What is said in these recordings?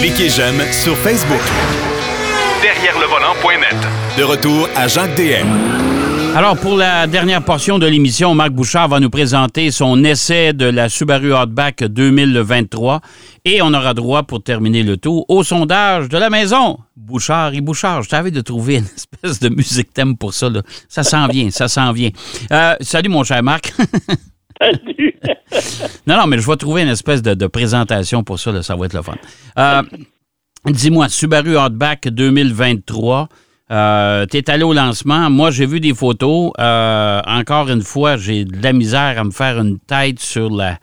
Cliquez j'aime sur Facebook. Derrière le volant.net. De retour à Jacques DM. Alors, pour la dernière portion de l'émission, Marc Bouchard va nous présenter son essai de la Subaru Outback 2023 et on aura droit, pour terminer le tour, au sondage de la maison. Bouchard et Bouchard, je t'avais de trouver une espèce de musique thème pour ça. Là. Ça s'en vient, ça s'en vient. Euh, salut, mon cher Marc. Salut. non, non, mais je vais trouver une espèce de, de présentation pour ça. Là, ça va être le fun. Euh, Dis-moi, Subaru Outback 2023. Euh, tu es allé au lancement. Moi, j'ai vu des photos. Euh, encore une fois, j'ai de la misère à me faire une tête sur la,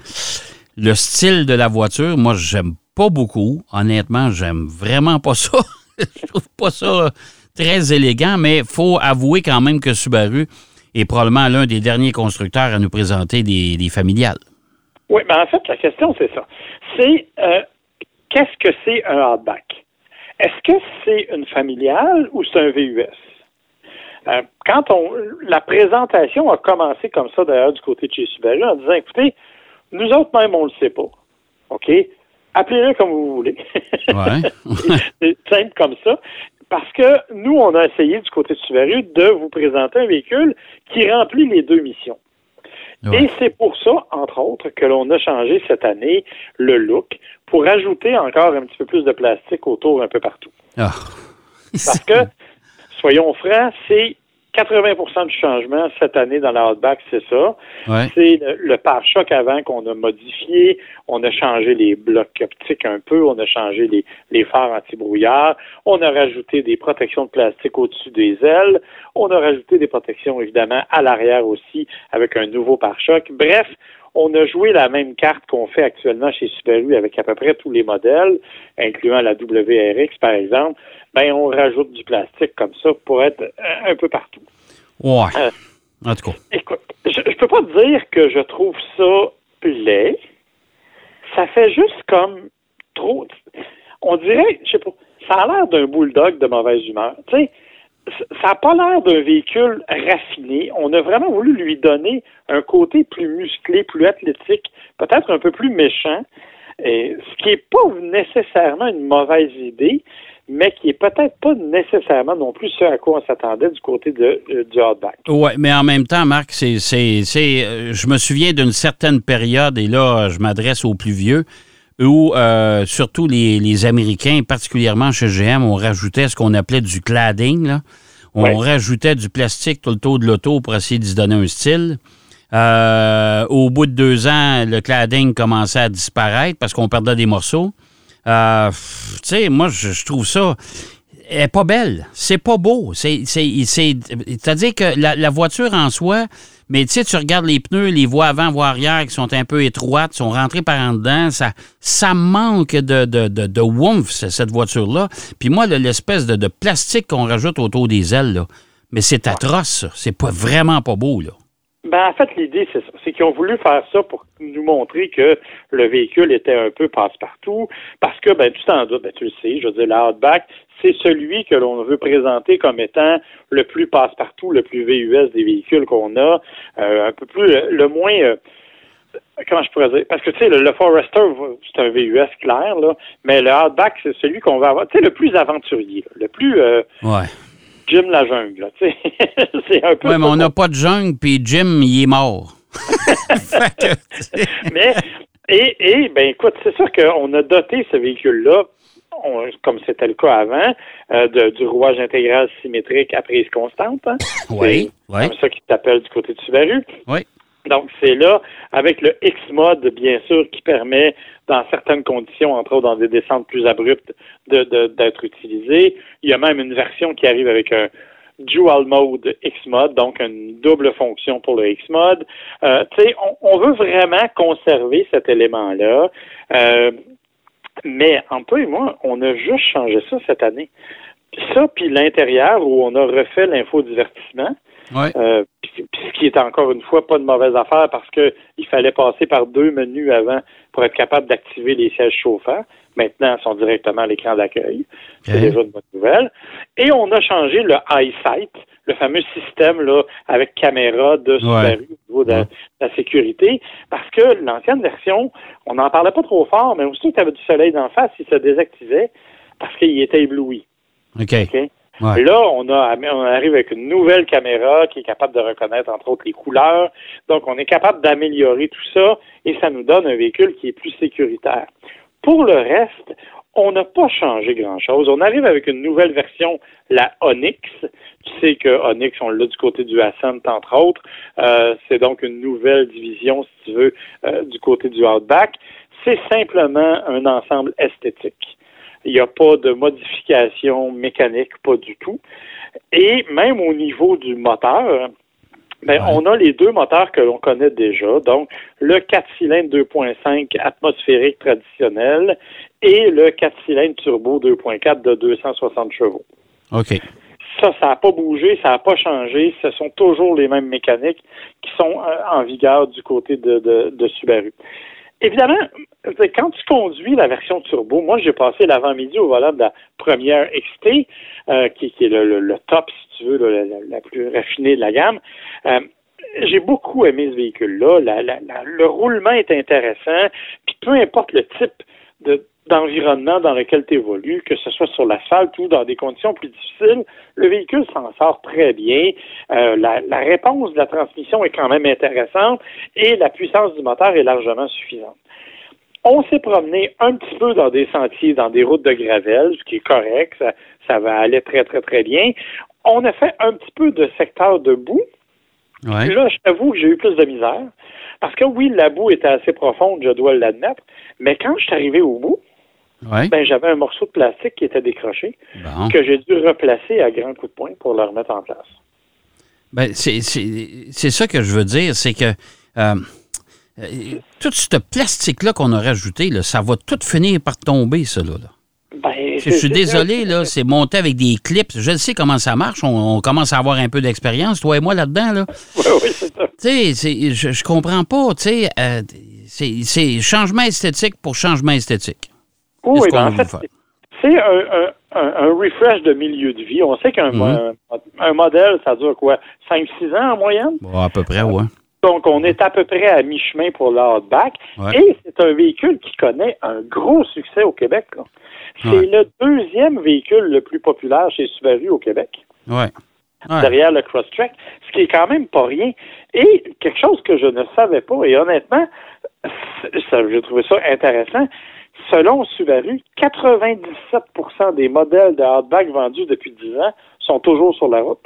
le style de la voiture. Moi, j'aime pas beaucoup. Honnêtement, j'aime vraiment pas ça. Je trouve pas ça très élégant, mais faut avouer quand même que Subaru est probablement l'un des derniers constructeurs à nous présenter des, des familiales. Oui, mais en fait, la question, c'est ça. C'est euh, qu'est-ce que c'est un hardback? Est-ce que c'est une familiale ou c'est un VUS? Euh, quand on la présentation a commencé comme ça d'ailleurs du côté de chez Subaru en disant écoutez, nous autres même on le sait pas. OK? Appelez-le comme vous voulez. Ouais. c'est simple comme ça. Parce que nous, on a essayé du côté de Subaru de vous présenter un véhicule qui remplit les deux missions. Ouais. Et c'est pour ça, entre autres, que l'on a changé cette année le look pour ajouter encore un petit peu plus de plastique autour un peu partout. Ah. Parce que, soyons francs, c'est 80% du changement cette année dans la Outback, c'est ça. Ouais. C'est le, le pare-choc avant qu'on a modifié. On a changé les blocs optiques un peu. On a changé les, les phares anti-brouillard. On a rajouté des protections de plastique au-dessus des ailes. On a rajouté des protections, évidemment, à l'arrière aussi avec un nouveau pare-choc. Bref, on a joué la même carte qu'on fait actuellement chez Subaru avec à peu près tous les modèles, incluant la WRX, par exemple. Ben, on rajoute du plastique comme ça pour être un peu partout. Ouais. Euh, En tout cas. Écoute, je, je peux pas dire que je trouve ça laid. Ça fait juste comme trop. On dirait, je sais pas, ça a l'air d'un bulldog de mauvaise humeur. Tu sais, ça n'a pas l'air d'un véhicule raffiné. On a vraiment voulu lui donner un côté plus musclé, plus athlétique, peut-être un peu plus méchant. Ce qui n'est pas nécessairement une mauvaise idée, mais qui est peut-être pas nécessairement non plus ce à quoi on s'attendait du côté de, euh, du hardback. Oui, mais en même temps, Marc, c'est, c'est, c'est, euh, je me souviens d'une certaine période, et là, je m'adresse aux plus vieux, où euh, surtout les, les Américains, particulièrement chez GM, on rajoutait ce qu'on appelait du cladding. Là. On Ouais. rajoutait du plastique tout le tour de l'auto pour essayer d'y donner un style. Euh, au bout de deux ans, le cladding commençait à disparaître parce qu'on perdait des morceaux. Euh, tu sais, moi, je, je trouve ça. Elle est pas belle. C'est pas beau. C'est, c'est, c'est, c'est-à-dire que la, la voiture en soi, mais tu sais, tu regardes les pneus, les voies avant, voies arrière qui sont un peu étroites, sont rentrées par en dedans, ça, ça manque de, de, de, de woomph, c- cette voiture-là. Puis moi, le- l'espèce de, de plastique qu'on rajoute autour des ailes, là, mais c'est atroce, ça. C'est pas vraiment pas beau, là. Ben, en fait, l'idée, c'est ça. C'est qu'ils ont voulu faire ça pour nous montrer que le véhicule était un peu passe-partout. Parce que, ben, tu t'en doutes, ben, tu le sais, je veux dire, la Outback, c'est celui que l'on veut présenter comme étant le plus passe-partout, le plus VUS des véhicules qu'on a. Euh, un peu plus, le moins, euh, comment je pourrais dire? Parce que, tu sais, le, le Forester, c'est un VUS clair, là. Mais le Outback, c'est celui qu'on va avoir, tu sais, le plus aventurier, là, le plus, euh, Ouais. Jim la jungle, là, tu sais. c'est un peu Ouais, mais on n'a pas de jungle, puis Jim, il est mort. Mais, et, et, ben écoute, c'est sûr qu'on a doté ce véhicule-là, on- comme c'était le cas avant, euh, de- du rouage intégral symétrique à prise constante. hein. Oui, C'est oui. comme ça qu'il t'appelle du côté de Subaru. Oui. Donc, c'est là, avec le X-Mode, bien sûr, qui permet, dans certaines conditions, entre autres dans des descentes plus abruptes, de- de- d'être utilisé. Il y a même une version qui arrive avec un dual mode X-Mode, donc une double fonction pour le X-Mode. Euh, tu sais, on, on veut vraiment conserver cet élément-là. Euh, mais toi et moi, on a juste changé ça cette année. Ça, puis l'intérieur où on a refait l'infodivertissement. Oui. Euh, puis, puis ce qui est encore une fois pas de mauvaise affaire parce que il fallait passer par deux menus avant pour être capable d'activer les sièges chauffants. maintenant sont directement à l'écran d'accueil. C'est déjà une bonne nouvelle. Et on a changé le EyeSight, le fameux système là, avec caméra de Subaru au niveau de, la sécurité, parce que l'ancienne version, on n'en parlait pas trop fort, mais aussitôt que tu avais du soleil d'en face, il se désactivait parce qu'il était ébloui. OK? Ouais. Là, on, a, on arrive avec une nouvelle caméra qui est capable de reconnaître, entre autres, les couleurs. Donc, on est capable d'améliorer tout ça et ça nous donne un véhicule qui est plus sécuritaire. Pour le reste, on n'a pas changé grand-chose. On arrive avec une nouvelle version, la Onyx. Tu sais que Onyx, on l'a du côté du Ascent, entre autres. Euh, c'est donc une nouvelle division, si tu veux, euh, du côté du Outback. C'est simplement un ensemble esthétique. Il n'y a pas de modification mécanique, pas du tout. Et même au niveau du moteur, ben, Ouais. on a les deux moteurs que l'on connaît déjà. Donc, le 4 cylindres 2.5 atmosphérique traditionnel et le 4 cylindres turbo 2.4 de 260 chevaux. OK. Ça, ça n'a pas bougé, ça n'a pas changé. Ce sont toujours les mêmes mécaniques qui sont euh, en vigueur du côté de, de, de Subaru. Évidemment, quand tu conduis la version turbo, moi j'ai passé l'avant-midi au volant de la première XT, euh, qui, qui est le, le- le top, si tu veux, la- la plus raffinée de la gamme. Euh, j'ai beaucoup aimé ce véhicule-là. La- la- la- le roulement est intéressant. Puis peu importe le type de, d'environnement dans lequel tu évolues, que ce soit sur l'asphalte ou dans des conditions plus difficiles, le véhicule s'en sort très bien. Euh, la, la réponse de la transmission est quand même intéressante et la puissance du moteur est largement suffisante. On s'est promené un petit peu dans des sentiers, dans des routes de gravel, ce qui est correct, ça, ça va aller très, très, très bien. On a fait un petit peu de secteur de boue. Ouais. Là, je t'avoue que j'ai eu plus de misère. Parce que oui, la boue était assez profonde, je dois l'admettre. Mais quand je suis arrivé au bout, Ouais. ben, j'avais un morceau de plastique qui était décroché, Bon. que j'ai dû replacer à grands coups de poing pour le remettre en place. Ben, c'est ça que je veux dire, c'est que euh, euh, tout ce plastique-là qu'on a rajouté, là, ça va tout finir par tomber, ça, là. Ben, Je suis désolé, là, c'est monté avec des clips. Je sais comment ça marche. On, on commence à avoir un peu d'expérience, toi et moi, là-dedans. Là. Oui, oui, c'est ça. Tu sais, je, je comprends pas. Tu sais, euh, c'est changement esthétique pour changement esthétique. Oui, ben, qu'on en fait, c'est un, un, un, refresh de milieu de vie. On sait qu'un Mhm. un, un modèle, ça dure quoi? 5-6 ans en moyenne? Bon, à peu près, ouais. Donc, on est à peu près à mi-chemin pour le Outback. Ouais. Et c'est un véhicule qui connaît un gros succès au Québec. C'est Ouais. le deuxième véhicule le plus populaire chez Subaru au Québec, Ouais. Ouais. derrière le Crosstrek, ce qui est quand même pas rien. Et quelque chose que je ne savais pas, et honnêtement, j'ai trouvé ça intéressant. Selon Subaru, 97% des modèles de Outback vendus depuis 10 ans sont toujours sur la route.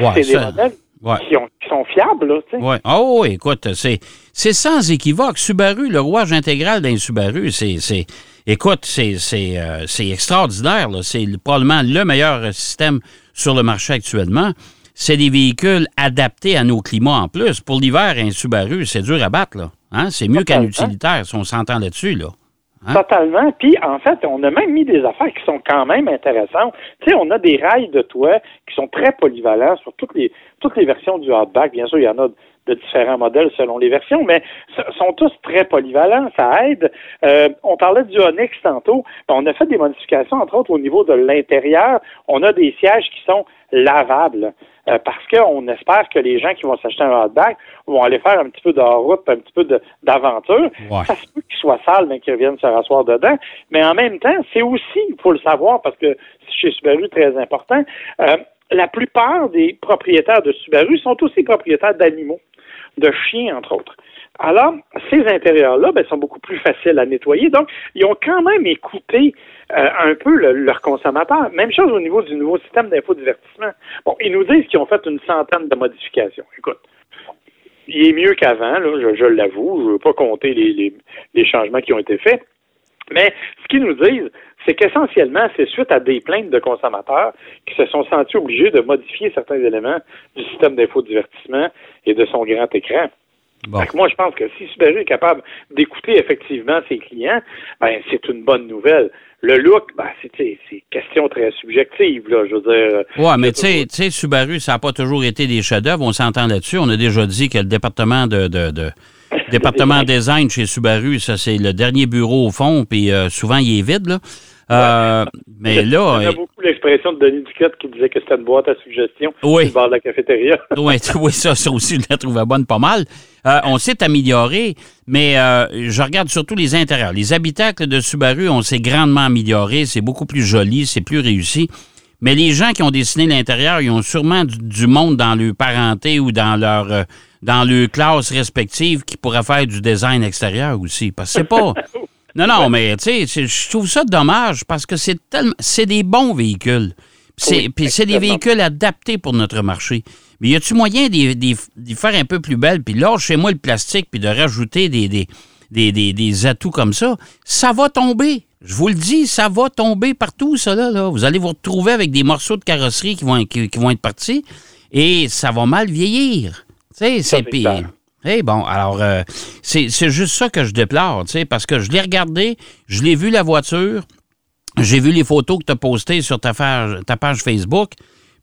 Ouais, c'est des modèles Ouais. qui, ont- qui sont fiables, là. Ouais. Oh, oui, écoute, c'est, c'est sans équivoque. Subaru, le rouage intégral d'un Subaru, c'est, c'est, écoute, c'est, c'est, euh, c'est extraordinaire. là. C'est le- probablement le meilleur système sur le marché actuellement. C'est des véhicules adaptés à nos climats en plus. Pour l'hiver, un Subaru, c'est dur à battre. Là. Hein? C'est mieux qu'un utilitaire, si on s'entend là-dessus. Là. Hein? Totalement. Puis, en fait, on a même mis des affaires qui sont quand même intéressantes. Tu sais, on a des rails de toit qui sont très polyvalents sur toutes les, toutes les versions du Outback. Bien sûr, il y en a de différents modèles selon les versions, mais sont tous très polyvalents. Ça aide. Euh, on parlait du Onyx tantôt. Ben, on a fait des modifications, entre autres, au niveau de l'intérieur. On a des sièges qui sont lavables. Euh, parce qu'on espère que les gens qui vont s'acheter un Outback vont aller faire un petit peu de route, un petit peu d'aventure. Ouais. Ça se peut qu'ils soient sales, mais qu'ils reviennent se rasseoir dedans. Mais en même temps, c'est aussi, il faut le savoir, parce que c'est chez Subaru très important, euh, la plupart des propriétaires de Subaru sont aussi propriétaires d'animaux, de chiens, entre autres. Alors, ces intérieurs-là ben, sont beaucoup plus faciles à nettoyer. Donc, ils ont quand même écouté euh, un peu le- leurs consommateurs. Même chose au niveau du nouveau système d'infodivertissement. Bon, ils nous disent qu'ils ont fait une centaine de modifications. Écoute, il est mieux qu'avant, je, je l'avoue. Je ne veux pas compter les, les, les changements qui ont été faits. Mais ce qu'ils nous disent, c'est qu'essentiellement, c'est suite à des plaintes de consommateurs qui se sont sentis obligés de modifier certains éléments du système d'infodivertissement et de son grand écran. Bon. Fait que moi, je pense que si Subaru est capable d'écouter effectivement ses clients, ben, c'est une bonne nouvelle. Le look, ben, c'est, question très subjective, là, je veux dire. Ouais, mais tu c'est sais, tu sais, Subaru, ça n'a pas toujours été des chefs-d'œuvre. On s'entend là-dessus. On a déjà dit que le département de, de, de, département design chez Subaru, ça, c'est le dernier bureau au fond, puis euh, souvent, il est vide, là. Euh, mais là. Il y a beaucoup l'expression de Denis Duquette qui disait que c'était une boîte à suggestions Oui. le bord de la cafétéria. Oui, oui, ça, ça aussi, je la trouvais bonne pas mal. Euh, on s'est amélioré, mais euh, je regarde surtout les intérieurs. Les habitacles de Subaru, on s'est grandement amélioré. C'est beaucoup plus joli, c'est plus réussi. Mais les gens qui ont dessiné l'intérieur, ils ont sûrement du, du monde dans leur parenté ou dans leur euh, dans leur classe respective qui pourrait faire du design extérieur aussi. Parce que c'est pas. Non, non, mais tu sais, je trouve ça dommage parce que c'est tellement. C'est des bons véhicules. C'est- Oui, Puis c'est des véhicules adaptés pour notre marché. Mais y a-tu moyen d'y faire un peu plus belle? Puis là, chez moi, le plastique, puis de rajouter des, des, des, des- des atouts comme ça, ça va tomber. Je vous le dis, ça va tomber partout, ça, là. là. Vous allez vous retrouver avec des morceaux de carrosserie qui vont, qui, qui vont être partis et ça va mal vieillir. Tu sais, Ça, c'est clair. Eh bon, alors, euh, c'est juste ça que je déplore, tu sais, parce que je l'ai regardé, je l'ai vu la voiture, j'ai vu les photos que tu as postées sur ta page, ta page Facebook,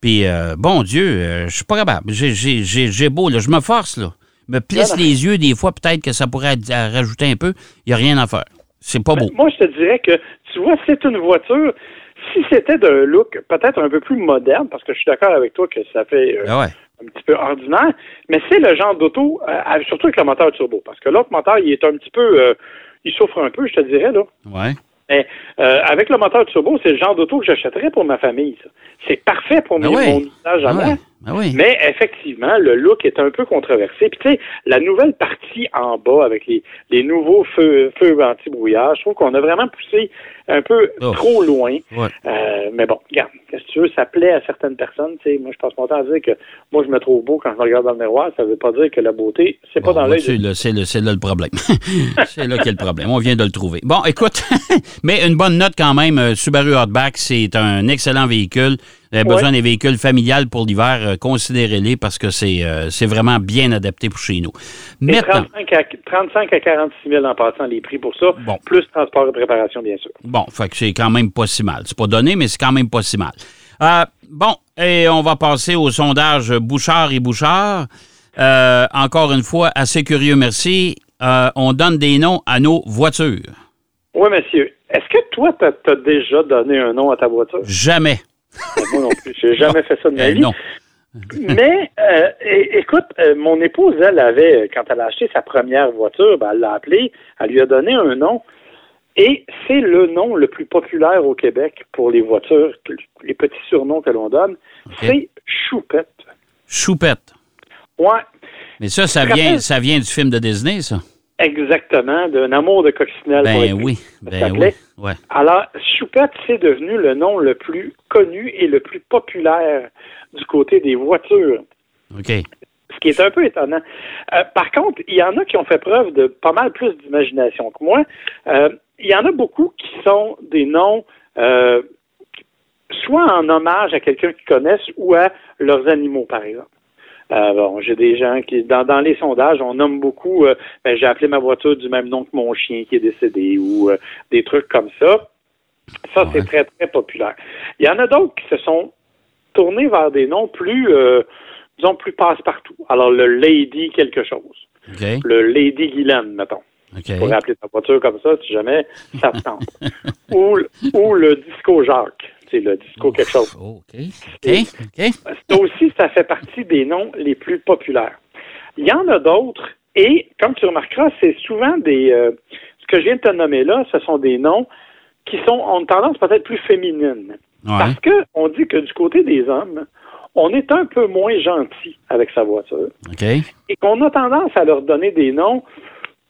puis euh, bon Dieu, euh, je suis pas capable. J'ai- beau, là, je me force, là. me plisse les yeux des fois, peut-être que ça pourrait rajouter un peu. Il n'y a rien à faire. C'est pas beau. Ben, moi, je te dirais que, tu vois, c'est une voiture. Si c'était d'un look peut-être un peu plus moderne, parce que je suis d'accord avec toi que ça fait euh, Ah ouais. un petit peu ordinaire, mais c'est le genre d'auto, euh, surtout avec le moteur turbo, parce que l'autre moteur, il est un petit peu, euh, il souffre un peu, je te dirais, là. Ouais. Mais avec le moteur turbo, c'est le genre d'auto que j'achèterais pour ma famille. C'est parfait pour mes- oui. mon usage à Ah moi. Ah oui. Mais effectivement, le look est un peu controversé. Puis tu sais, la nouvelle partie en bas avec les, les nouveaux feux, feux anti-brouillard, je trouve qu'on a vraiment poussé un peu Oh. trop loin. Ouais. Euh, mais bon, regarde, que tu veux, ça plaît à certaines personnes. Tu sais, moi, je passe mon temps à dire que moi, je me trouve beau quand je me regarde dans le miroir. Ça veut pas dire que la beauté, c'est pas dans l'œil. vois-tu, de- là, c'est, le- c'est là le problème. c'est là qu'est le problème. On vient de le trouver. Bon, écoute, mais une bonne note quand même. euh, Subaru Outback, c'est un excellent véhicule. Vous avez Ouais. besoin des véhicules familiales pour l'hiver, euh, considérez-les parce que c'est, euh, c'est vraiment bien adapté pour chez nous. Maintenant, 35 à, 35 à 46 000 en passant les prix pour ça, Bon. plus transport et préparation, bien sûr. bon, fait que c'est quand même pas si mal. C'est pas donné, mais c'est quand même pas si mal. Euh, bon, et on va passer au sondage Bouchard et Bouchard. Encore une fois, assez curieux, merci. On donne des noms à nos voitures. Oui, monsieur. Est-ce que toi, tu as, déjà donné un nom à ta voiture? Jamais. Moi non plus. J'ai jamais fait ça de ma Eh, vie. non. Mais, euh, écoute, euh, mon épouse, elle avait, quand elle a acheté sa première voiture, ben, elle l'a appelée, elle lui a donné un nom. Et c'est le nom le plus populaire au Québec pour les voitures, les petits surnoms que l'on donne. C'est Choupette. Choupette. Ouais, Mais ça, ça vient, ça vient du film de Disney, ça? Exactement, d'un amour de coccinelle. Ben être oui. Ben oui. Ouais. Alors, Choupette, c'est devenu le nom le plus connu et le plus populaire du côté des voitures. OK. ce qui est un peu étonnant. Euh, par contre, il y en a qui ont fait preuve de pas mal plus d'imagination que moi. Euh, il y en a beaucoup qui sont des noms euh, soit en hommage à quelqu'un qu'ils connaissent ou à leurs animaux, par exemple. Euh, bon, j'ai des gens qui, dans, dans les sondages, on nomme beaucoup, euh, ben, j'ai appelé ma voiture du même nom que mon chien qui est décédé ou euh, des trucs comme ça. Ça, Ouais. c'est très, très populaire. Il y en a d'autres qui se sont tournés vers des noms plus, euh, disons, plus passe-partout. Alors, le Lady quelque chose. OK. Le Lady Guylaine, mettons. Tu OK. pourrais appeler ta voiture comme ça si jamais ça te tente. ou, le- ou le Disco Jacques. C'est le Disco quelque chose. Oh, OK. OK. OK. Ça aussi, ça fait partie des noms les plus populaires. Il y en a d'autres, et comme tu remarqueras, c'est souvent des. euh, ce que je viens de te nommer là, ce sont des noms qui sont ont une tendance peut-être plus féminine. Ouais. Parce que on dit que du côté des hommes, on est un peu moins gentil avec sa voiture OK. et qu'on a tendance à leur donner des noms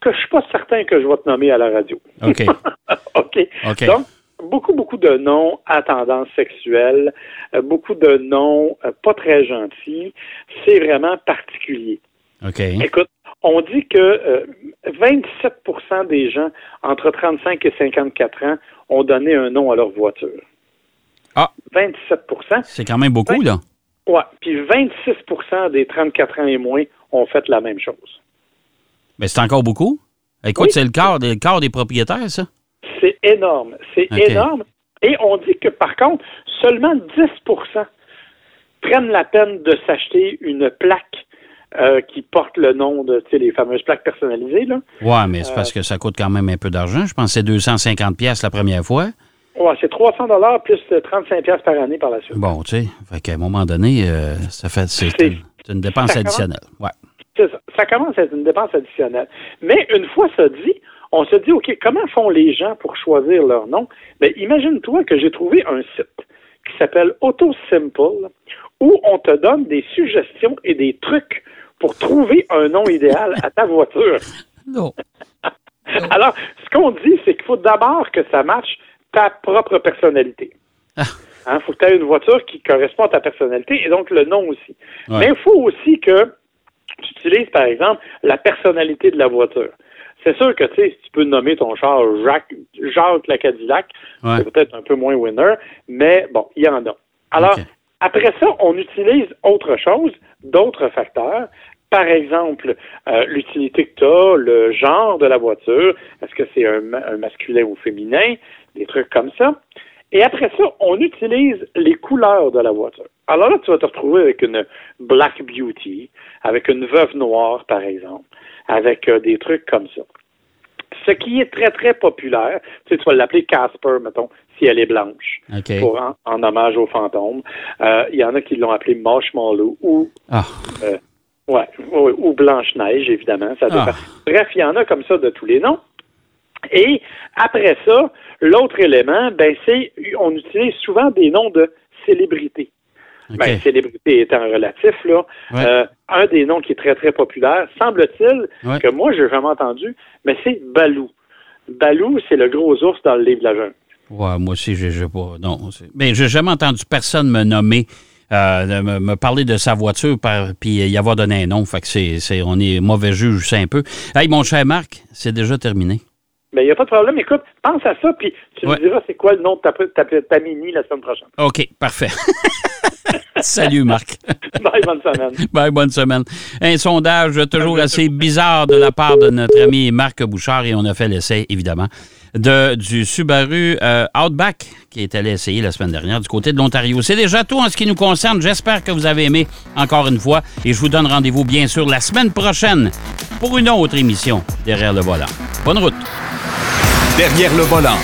que je suis pas certain que je vais te nommer à la radio. OK. OK. OK. Donc, beaucoup, beaucoup de noms à tendance sexuelle, euh, beaucoup de noms euh, pas très gentils. C'est vraiment particulier. OK. Écoute, on dit que euh, 27% des gens entre 35 et 54 ans ont donné un nom à leur voiture. Ah. 27% C'est quand même beaucoup, là. Ouais. Puis 26% des 34 ans et moins ont fait la même chose. Mais c'est encore beaucoup? Écoute, Oui. c'est le quart, le quart des propriétaires, ça. C'est énorme. C'est énorme. Et on dit que, par contre, seulement 10% prennent la peine de s'acheter une plaque euh, qui portent le nom de tu sais, les fameuses plaques personnalisées. Là. Ouais, mais c'est parce que ça coûte quand même un peu d'argent. Je pense que c'est 250 pièces la première fois. Ouais, c'est 300 dollars plus 35 pièces par année par la suite. Bon, tu sais, fait qu'à un moment donné, euh, ça fait c'est une, dépense additionnelle. Ouais. C'est ça. Ça commence à être une dépense additionnelle. Mais une fois ça dit, on se dit, OK, comment font les gens pour choisir leur nom? Ben, imagine-toi que j'ai trouvé un site qui s'appelle AutoSimple où on te donne des suggestions et des trucs pour trouver un nom idéal à ta voiture. Non. Alors, ce qu'on dit, c'est qu'il faut d'abord que ça matche ta propre personnalité. Ah. Il faut que tu aies une voiture qui correspond à ta personnalité et donc le nom aussi. Ouais. Mais il faut aussi que tu utilises, par exemple, la personnalité de la voiture. C'est sûr que tu sais, tu peux nommer ton char Jacques, Jacques la Cadillac, Ouais. c'est peut-être un peu moins winner, mais bon, il y en a. Alors, après ça, on utilise autre chose, d'autres facteurs. Par exemple, euh, l'utilité que tu as, le genre de la voiture, est-ce que c'est un, un masculin ou féminin, des trucs comme ça. Et après ça, on utilise les couleurs de la voiture. Alors là, tu vas te retrouver avec une Black Beauty, avec une veuve noire, par exemple, avec euh, des trucs comme ça. Ce qui est très, très populaire, tu sais, tu vas l'appeler Casper, mettons, si elle est blanche, OK. pour en, en hommage au fantôme. Euh, Il y en a qui l'ont appelé Marshmallow ou Ah, Ouais, ouais, ou Blanche-Neige, évidemment. Ça. Ah. Bref, il y en a comme ça de tous les noms. Et après ça, l'autre élément, ben, c'est, on utilise souvent des noms de célébrités. OK. Ben, célébrité étant relatif, là. Ouais. Euh, un des noms qui est très, très populaire, semble-t-il, Ouais. que moi, j'ai jamais entendu, mais c'est Balou. Balou, c'est le gros ours dans le livre de la jungle. Ouais, moi aussi, j'ai j'ai pas. Non. c'est- Ben, j'ai jamais entendu personne me nommer, euh, me, me parler de sa voiture, par, puis y avoir donné un nom. Fait que c'est, c'est- on est mauvais juge, c'est un peu. Hey, mon cher Marc, c'est déjà terminé. Mais il n'y a pas de problème. Écoute, pense à ça, puis tu Ouais. me diras c'est quoi le nom de ta, ta, ta mini la semaine prochaine. OK, parfait. Salut, Marc. Bye, bonne semaine. Bye, bonne semaine. Un sondage toujours assez bizarre de la part de notre ami Marc Bouchard et on a fait l'essai, évidemment, de, du Subaru euh, Outback qui est allé essayer la semaine dernière du côté de l'Ontario. C'est déjà tout en ce qui nous concerne. J'espère que vous avez aimé encore une fois et je vous donne rendez-vous bien sûr la semaine prochaine pour une autre émission derrière le volant. Bonne route. Derrière le volant.